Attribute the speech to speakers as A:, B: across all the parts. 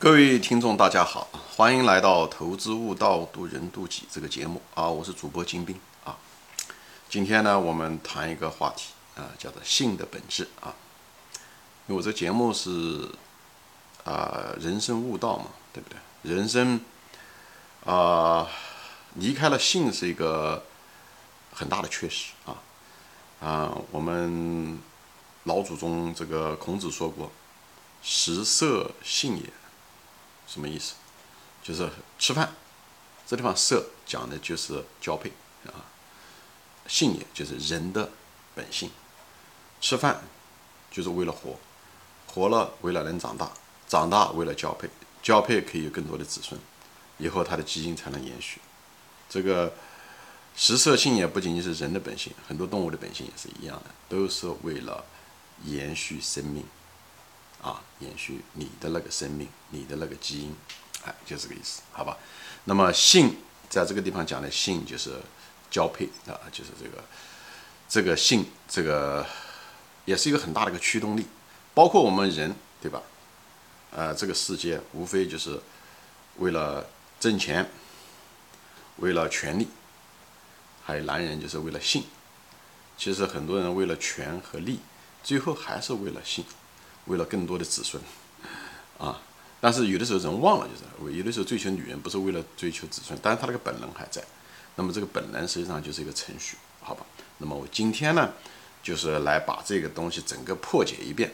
A: 各位听众，大家好，欢迎来到《投资悟道，渡人渡己》这个节目啊，我是主播金兵啊。今天呢，我们谈一个话题啊，叫做性的本质啊。因为我这节目是啊，人生悟道嘛，对不对？人生啊，离开了性是一个很大的缺失啊啊。我们老祖宗这个孔子说过：“食色，性也。”什么意思？就是吃饭，这地方色讲的就是交配啊，性也就是人的本性。吃饭就是为了活，活了为了能长大，长大为了交配，交配可以有更多的子孙，以后它的基因才能延续。这个食色性也不仅仅是人的本性，很多动物的本性也是一样的，都是为了延续生命。啊，延续你的那个生命，你的那个基因，哎，就这个意思，好吧？那么性在这个地方讲的性就是交配啊，就是这个这个性，这个也是一个很大的一个驱动力，包括我们人，对吧？呃，这个世界无非就是为了挣钱，为了权利，还有男人就是为了性。其实很多人为了权和利，最后还是为了性。为了更多的子孙，啊，但是有的时候人忘了，就是有的时候追求女人不是为了追求子孙，但是他那个本能还在。那么这个本能实际上就是一个程序，好吧？那么我今天呢，就是来把这个东西整个破解一遍。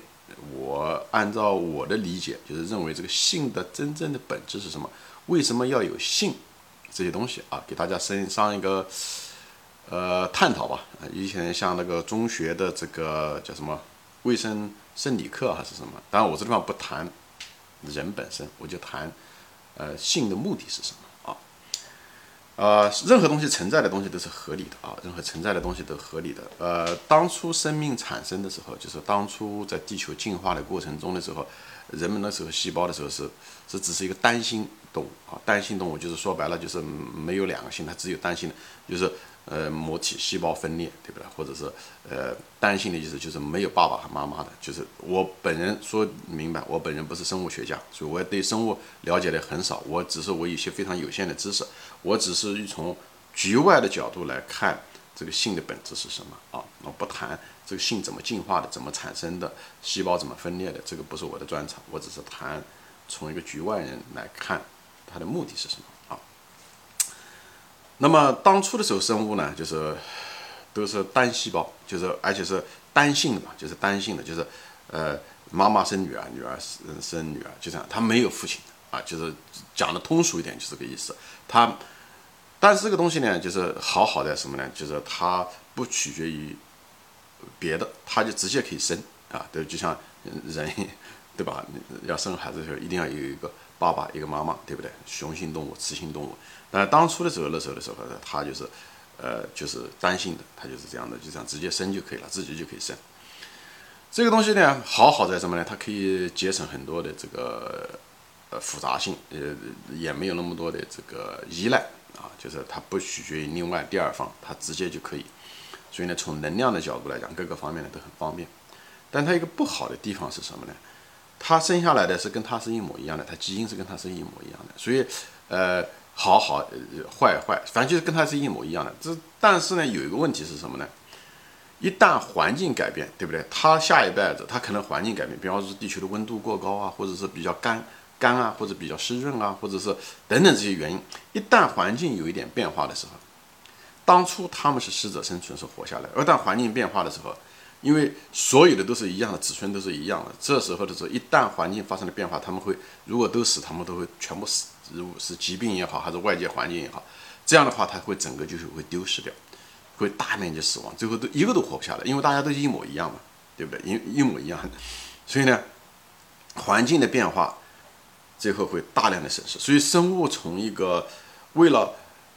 A: 我按照我的理解，就是认为这个性的真正的本质是什么？为什么要有性这些东西啊？给大家上上一个呃探讨吧。以前像那个中学的这个叫什么卫生。生理课还是什么？当然，我这地方不谈人本身，我就谈，呃，性的目的是什么啊？呃，任何东西存在的东西都是合理的啊，任何存在的东西都合理的。呃，当初生命产生的时候，就是当初在地球进化的过程中的时候，人们那时候细胞的时候是是只是一个单性动物啊，单性动物就是说白了就是没有两个性，它只有单性的，就是。呃，母体细胞分裂，对不对？或者是呃，单性的意思就是没有爸爸和妈妈的。就是我本人说明白，我本人不是生物学家，所以我对生物了解的很少。我只是我有些非常有限的知识，我只是从局外的角度来看这个性的本质是什么啊？我不谈这个性怎么进化的，怎么产生的，细胞怎么分裂的，这个不是我的专长。我只是谈从一个局外人来看它的目的是什么。那么当初的时候，生物呢，就是都是单细胞，就是而且是单性的嘛，就是单性的，就是呃，妈妈生女儿，女儿生生女儿，就这样，他没有父亲啊，就是讲的通俗一点，就这个意思。他，但是这个东西呢，就是好好的什么呢？就是它不取决于别的，它就直接可以生啊，对，就像人，对吧？要生孩子的时候，一定要有一个爸爸，一个妈妈，对不对？雄性动物，雌性动物。但当初的时候，那时候的时候呢，他就是，呃，就是单性的，他就是这样的，就这样直接生就可以了，自己就可以生。这个东西呢，好好在什么呢？它可以节省很多的这个呃复杂性，呃，也没有那么多的这个依赖啊，就是它不取决于另外第二方，它直接就可以。所以呢，从能量的角度来讲，各个方面呢都很方便。但它一个不好的地方是什么呢？它生下来的是跟它是一模一样的，它基因是跟它是一模一样的，所以呃。好好，坏坏，反正就是跟它是一模一样的。这但是呢，有一个问题是什么呢？一旦环境改变，对不对？它下一代子，它可能环境改变，比方说地球的温度过高啊，或者是比较干干啊，或者比较湿润啊，或者是等等这些原因。一旦环境有一点变化的时候，当初他们是适者生存，是活下来。而当环境变化的时候，因为所有的都是一样的，子孙都是一样的，这时候的时候，一旦环境发生了变化，他们会如果都死，他们都会全部死。如果是疾病也好，还是外界环境也好，这样的话，它会整个就是会丢失掉，会大面积死亡，最后都一个都活不下来，因为大家都一模一样嘛，对不对？一一模一样的，所以呢，环境的变化，最后会大量的损失。所以生物从一个为了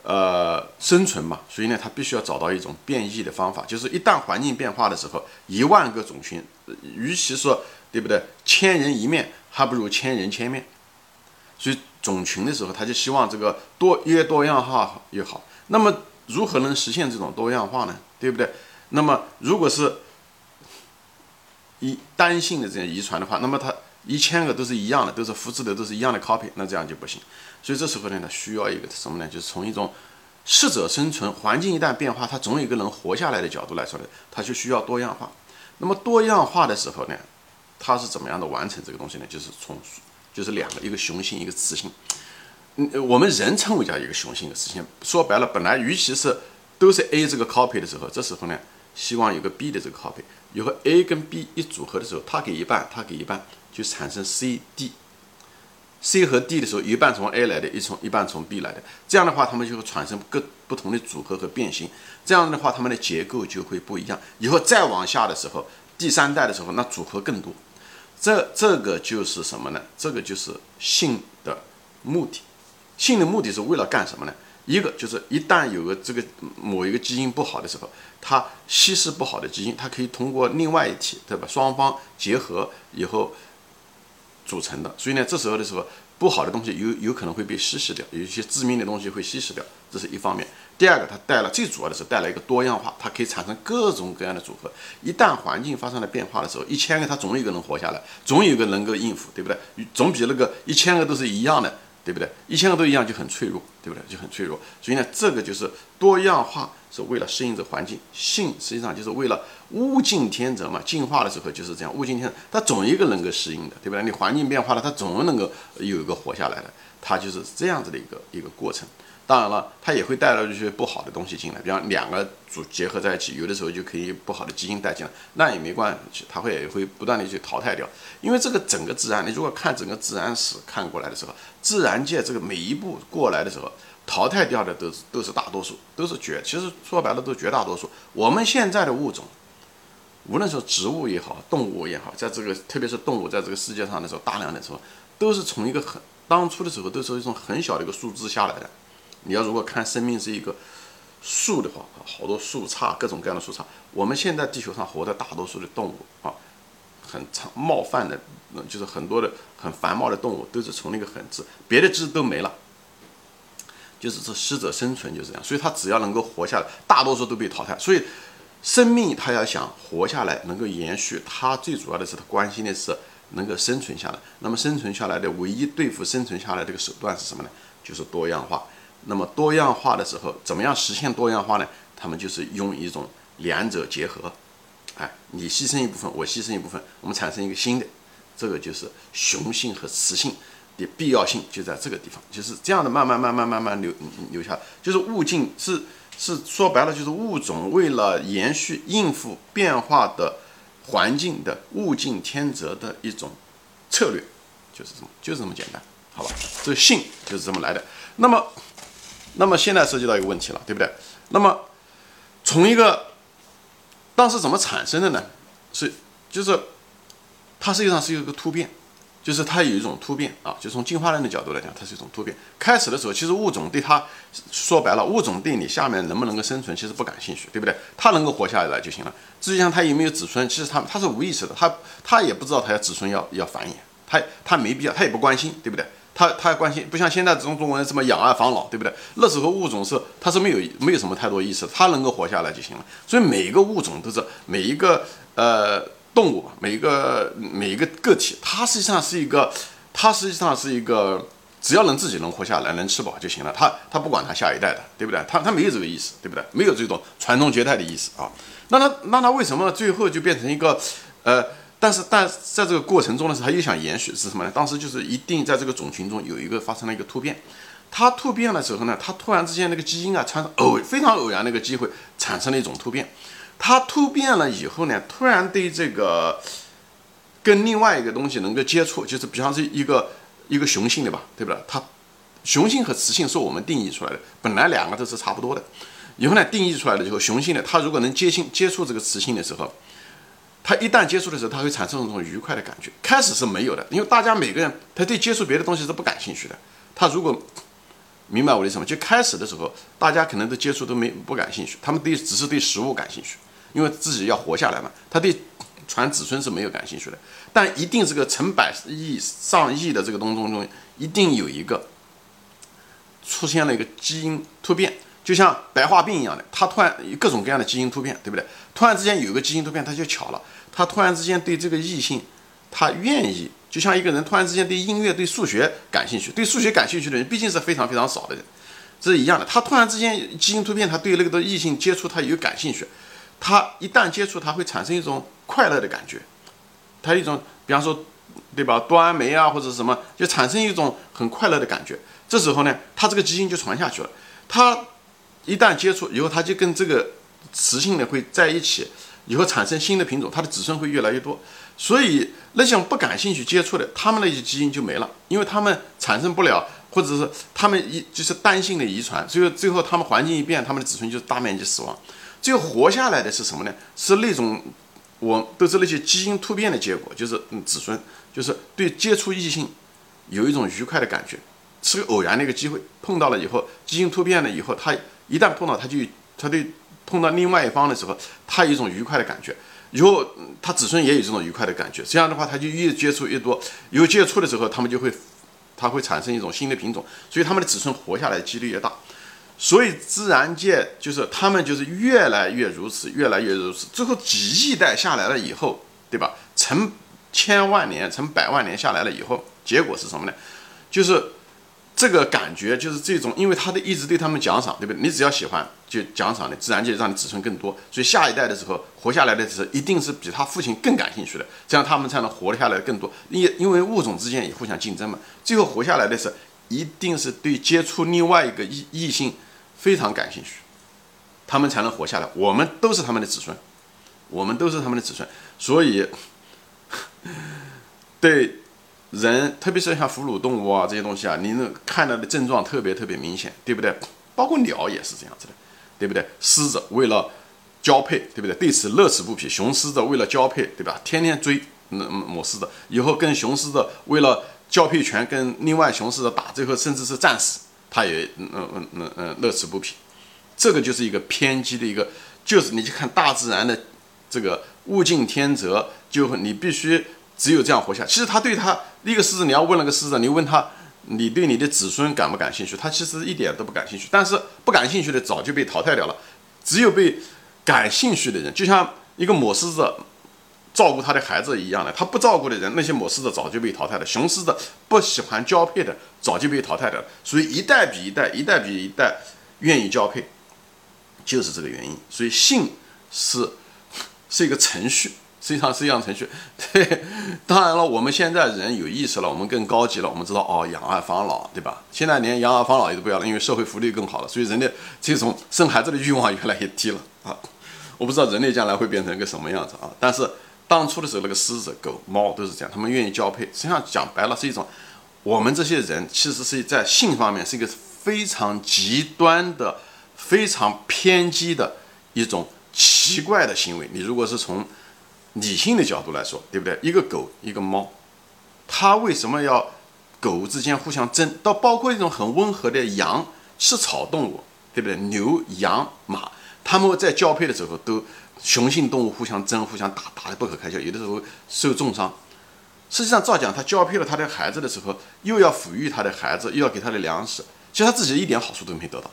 A: 呃生存嘛，所以呢，它必须要找到一种变异的方法，就是一旦环境变化的时候，一万个种群，与其说对不对，千人一面，还不如千人千面，所以。种群的时候，他就希望这个多越多样化越好。那么如何能实现这种多样化呢？对不对？那么如果是一单性的这样遗传的话，那么它一千个都是一样的，都是复制的，都是一样的 copy，那这样就不行。所以这时候呢，它需要一个什么呢？就是从一种适者生存，环境一旦变化，它总有一个人活下来的角度来说呢，它就需要多样化。那么多样化的时候呢，它是怎么样的完成这个东西呢？就是从就是两个，一个雄性，一个雌性。嗯，我们人称为叫一个雄性，一个雌性。说白了，本来尤其是都是 A 这个 copy 的时候，这时候呢，希望有个 B 的这个 copy。以后 A 跟 B 一组合的时候，它给一半，它给一半，就产生 C、D。C 和 D 的时候，一半从 A 来的，一从一半从 B 来的。这样的话，它们就会产生各不同的组合和变形。这样的话，它们的结构就会不一样。以后再往下的时候，第三代的时候，那组合更多。这这个就是什么呢？这个就是性的目的。性的目的是为了干什么呢？一个就是一旦有个这个某一个基因不好的时候，它稀释不好的基因，它可以通过另外一体，对吧？双方结合以后组成的。所以呢，这时候的时候，不好的东西有有可能会被稀释掉，有一些致命的东西会稀释掉，这是一方面。第二个，它带了最主要的是带来一个多样化，它可以产生各种各样的组合。一旦环境发生了变化的时候，一千个它总有一个能活下来，总有一个能够应付，对不对？总比那个一千个都是一样的。对不对？一千个都一样就很脆弱，对不对？就很脆弱。所以呢，这个就是多样化是为了适应这环境。性实际上就是为了物竞天择嘛。进化的时候就是这样，物竞天择，它总一个能够适应的，对不对？你环境变化了，它总能够有一个活下来的，它就是这样子的一个一个过程。当然了，它也会带来一些不好的东西进来，比方两个组结合在一起，有的时候就可以不好的基因带进来，那也没关系，它会也会不断的去淘汰掉。因为这个整个自然，你如果看整个自然史看过来的时候，自然界这个每一步过来的时候，淘汰掉的都是都是大多数，都是绝，其实说白了都是绝大多数。我们现在的物种，无论说植物也好，动物也好，在这个特别是动物在这个世界上的时候，大量的时候，都是从一个很当初的时候都是一种很小的一个数字下来的。你要如果看生命是一个树的话啊，好多树杈，各种各样的树杈。我们现在地球上活的大多数的动物啊，很长冒犯的，就是很多的很繁茂的动物都是从那个很字，别的字都没了，就是这适者生存就是这样。所以它只要能够活下来，大多数都被淘汰。所以生命它要想活下来，能够延续，它最主要的是它关心的是能够生存下来。那么生存下来的唯一对付生存下来这个手段是什么呢？就是多样化。那么多样化的时候，怎么样实现多样化呢？他们就是用一种两者结合，哎，你牺牲一部分，我牺牲一部分，我们产生一个新的，这个就是雄性和雌性的必要性就在这个地方，就是这样的慢慢慢慢慢慢留留下，就是物竞是是说白了就是物种为了延续应付变化的环境的物竞天择的一种策略，就是这么就是这么简单，好吧？这个性就是这么来的，那么。那么现在涉及到一个问题了，对不对？那么从一个当时怎么产生的呢？是就是它实际上是一个突变，就是它有一种突变啊。就从进化论的角度来讲，它是一种突变。开始的时候，其实物种对它说白了，物种对你下面能不能够生存，其实不感兴趣，对不对？它能够活下来就行了。至于像它有没有子孙，其实它它是无意识的，它它也不知道它要子孙要要繁衍，它它没必要，它也不关心，对不对？他他关心，不像现在这种中国人这么养儿防老，对不对？那时候物种是它是没有没有什么太多意思，它能够活下来就行了。所以每一个物种都是每一个呃动物，每一个每一个个体，它实际上是一个，它实际上是一个，只要能自己能活下来，能吃饱就行了。它它不管它下一代的，对不对？它它没有这个意思，对不对？没有这种传宗接代的意思啊。那它那它为什么最后就变成一个呃？但是，但在这个过程中的时候，他又想延续是什么呢？当时就是一定在这个种群中有一个发生了一个突变，它突变的时候呢，它突然之间那个基因啊，产生偶非常偶然的一个机会产生了一种突变，它突变了以后呢，突然对这个跟另外一个东西能够接触，就是比方是一个一个雄性的吧，对不对？它雄性和雌性是我们定义出来的，本来两个都是差不多的，以后呢定义出来了以后，雄性的它如果能接性接触这个雌性的时候。他一旦接触的时候，他会产生一种愉快的感觉。开始是没有的，因为大家每个人他对接触别的东西是不感兴趣的。他如果明白我的意思吗？就开始的时候，大家可能对接触都没不感兴趣，他们对只是对食物感兴趣，因为自己要活下来嘛。他对传子孙是没有感兴趣的。但一定这个成百亿上亿的这个东东中，一定有一个出现了一个基因突变。就像白化病一样的，它突然各种各样的基因突变，对不对？突然之间有一个基因突变，它就巧了，它突然之间对这个异性，它愿意就像一个人突然之间对音乐、对数学感兴趣，对数学感兴趣的人毕竟是非常非常少的人，这是一样的。他突然之间基因突变，他对那个的异性接触他有感兴趣，他一旦接触，他会产生一种快乐的感觉，他一种比方说，对吧？端眉啊或者什么，就产生一种很快乐的感觉。这时候呢，他这个基因就传下去了。他一旦接触以后，它就跟这个雌性呢会在一起，以后产生新的品种，它的子孙会越来越多。所以那些不感兴趣接触的，他们那些基因就没了，因为他们产生不了，或者是他们一就是单性的遗传，所以最后他们环境一变，他们的子孙就大面积死亡。最后活下来的是什么呢？是那种我都是那些基因突变的结果，就是嗯子孙就是对接触异性有一种愉快的感觉，是个偶然的一个机会碰到了以后，基因突变了以后，他一旦碰到他就他对碰到另外一方的时候，他有一种愉快的感觉。以后他子孙也有这种愉快的感觉，这样的话他就越接触越多，有接触的时候他们就会，他会产生一种新的品种，所以他们的子孙活下来几率越大。所以自然界就是他们就是越来越如此，越来越如此，最后几亿代下来了以后，对吧？成千万年、成百万年下来了以后，结果是什么呢？就是。这个感觉就是这种，因为他的一直对他们奖赏，对不对？你只要喜欢，就奖赏你，自然界让你子孙更多。所以下一代的时候活下来的时候，一定是比他父亲更感兴趣的，这样他们才能活下来更多。因因为物种之间也互相竞争嘛，最后活下来的是一定是对接触另外一个异异性非常感兴趣，他们才能活下来。我们都是他们的子孙，我们都是他们的子孙，所以对。人，特别是像哺乳动物啊这些东西啊，你那看到的症状特别特别明显，对不对？包括鸟也是这样子的，对不对？狮子为了交配，对不对？对此乐此不疲。雄狮子为了交配，对吧？天天追那母狮子，以后跟雄狮子为了交配权跟另外雄狮子打，最后甚至是战死，它也嗯嗯嗯嗯乐此不疲。这个就是一个偏激的一个，就是你去看大自然的这个物竞天择，就你必须。只有这样活下。其实他对他一个狮子，你要问那个狮子，你问他，你对你的子孙感不感兴趣？他其实一点都不感兴趣。但是不感兴趣的早就被淘汰掉了。只有被感兴趣的人，就像一个母狮子照顾他的孩子一样的，他不照顾的人，那些母狮子早就被淘汰了。雄狮子不喜欢交配的，早就被淘汰掉了。所以一代比一代，一代比一代愿意交配，就是这个原因。所以性是是一个程序。实际上是一样程序，对，当然了，我们现在人有意识了，我们更高级了，我们知道哦，养儿防老，对吧？现在连养儿防老也都不要了，因为社会福利更好了，所以人的这种生孩子的欲望越来越低了啊！我不知道人类将来会变成一个什么样子啊！但是当初的时候，那个狮子、狗、猫都是这样，他们愿意交配。实际上讲白了，是一种我们这些人其实是在性方面是一个非常极端的、非常偏激的一种奇怪的行为。你如果是从理性的角度来说，对不对？一个狗，一个猫，它为什么要狗之间互相争？到包括一种很温和的羊，吃草动物，对不对？牛、羊、马，它们在交配的时候都雄性动物互相争、互相打，打得不可开交，有的时候受重伤。实际上，照讲，它交配了它的孩子的时候，又要抚育它的孩子，又要给它的粮食，其实它自己一点好处都没得到，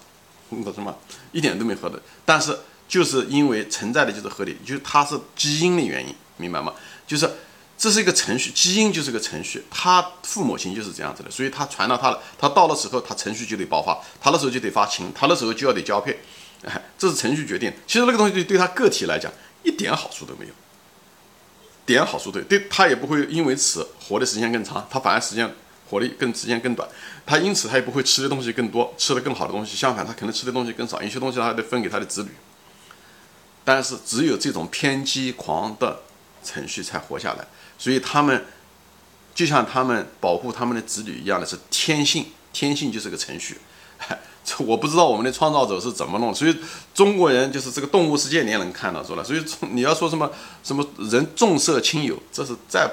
A: 懂什么？一点都没获得。但是。就是因为存在的就是合理，就是它是基因的原因，明白吗？就是这是一个程序，基因就是个程序，它父母亲就是这样子的，所以它传到他了，它到了时候，它程序就得爆发，它的时候就得发情，它的时候就要得交配，哎，这是程序决定。其实那个东西对对他个体来讲一点好处都没有，点好处对，对他也不会因为此活的时间更长，他反而时间活的更时间更短，他因此他也不会吃的东西更多，吃的更好的东西，相反他可能吃的东西更少，有些东西他还得分给他的子女。但是只有这种偏激狂的程序才活下来，所以他们就像他们保护他们的子女一样的是天性，天性就是个程序。这我不知道我们的创造者是怎么弄，所以中国人就是这个动物世界你也能看到出来。所以你要说什么什么人重色轻友，这是再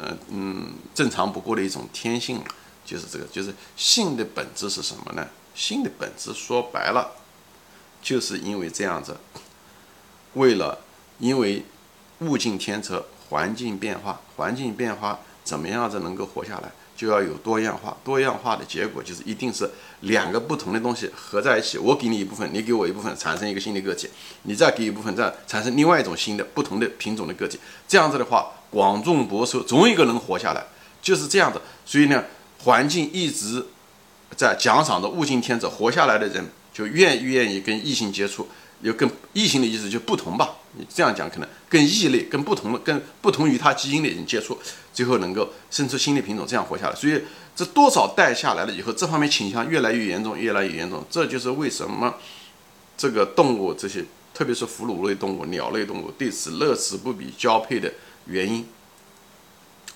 A: 嗯嗯正常不过的一种天性，就是这个，就是性的本质是什么呢？性的本质说白了，就是因为这样子。为了，因为物竞天择，环境变化，环境变化怎么样子能够活下来，就要有多样化。多样化的结果就是一定是两个不同的东西合在一起，我给你一部分，你给我一部分，产生一个新的个体，你再给一部分，再产生另外一种新的不同的品种的个体。这样子的话，广种博收，总有一个能活下来，就是这样的。所以呢，环境一直在奖赏着物竞天择，活下来的人就愿意愿意跟异性接触，有跟异性的意思就不同吧。你这样讲可能跟异类、跟不同的、跟不同于它基因的人接触，最后能够生出新的品种，这样活下来。所以这多少代下来了以后，这方面倾向越来越严重，越来越严重。这就是为什么这个动物这些，特别是哺乳类动物、鸟类动物对此乐此不疲交配的原因，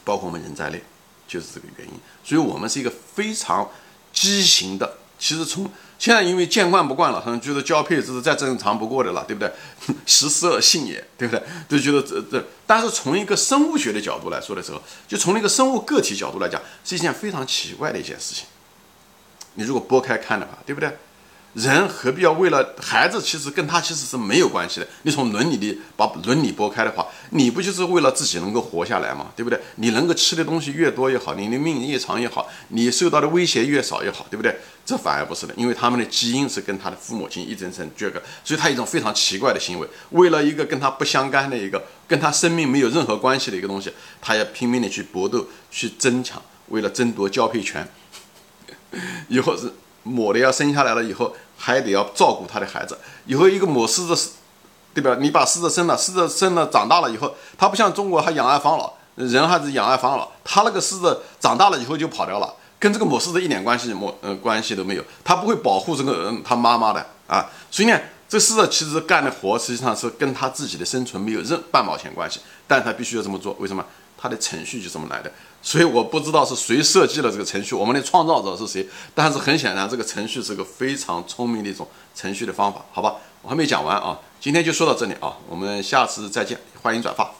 A: 包括我们人在内，就是这个原因。所以我们是一个非常畸形的。其实从现在因为见惯不惯了，可能觉得交配这是再正常不过的了，对不对？食色性也，对不对？都觉得这这，但是从一个生物学的角度来说的时候，就从一个生物个体角度来讲，是一件非常奇怪的一件事情。你如果拨开看的话，对不对？人何必要为了孩子？其实跟他其实是没有关系的。你从伦理的把伦理拨开的话，你不就是为了自己能够活下来吗？对不对？你能够吃的东西越多越好，你的命越长越好，你受到的威胁越少越好，对不对？这反而不是的，因为他们的基因是跟他的父母亲一层层这个，所以他一种非常奇怪的行为，为了一个跟他不相干的一个跟他生命没有任何关系的一个东西，他要拼命的去搏斗去争抢，为了争夺交配权，以后是母的要生下来了以后。还得要照顾他的孩子。以后一个母狮子，对吧？你把狮子生了，狮子生了长大了以后，它不像中国还养儿防老，人还是养儿防老。它那个狮子长大了以后就跑掉了，跟这个母狮子一点关系母呃关系都没有。它不会保护这个嗯它妈妈的啊。所以呢，这狮子其实干的活实际上是跟它自己的生存没有任半毛钱关系，但它必须要这么做。为什么？它的程序就这么来的。所以我不知道是谁设计了这个程序，我们的创造者是谁？但是很显然，这个程序是个非常聪明的一种程序的方法，好吧？我还没讲完啊，今天就说到这里啊，我们下次再见，欢迎转发。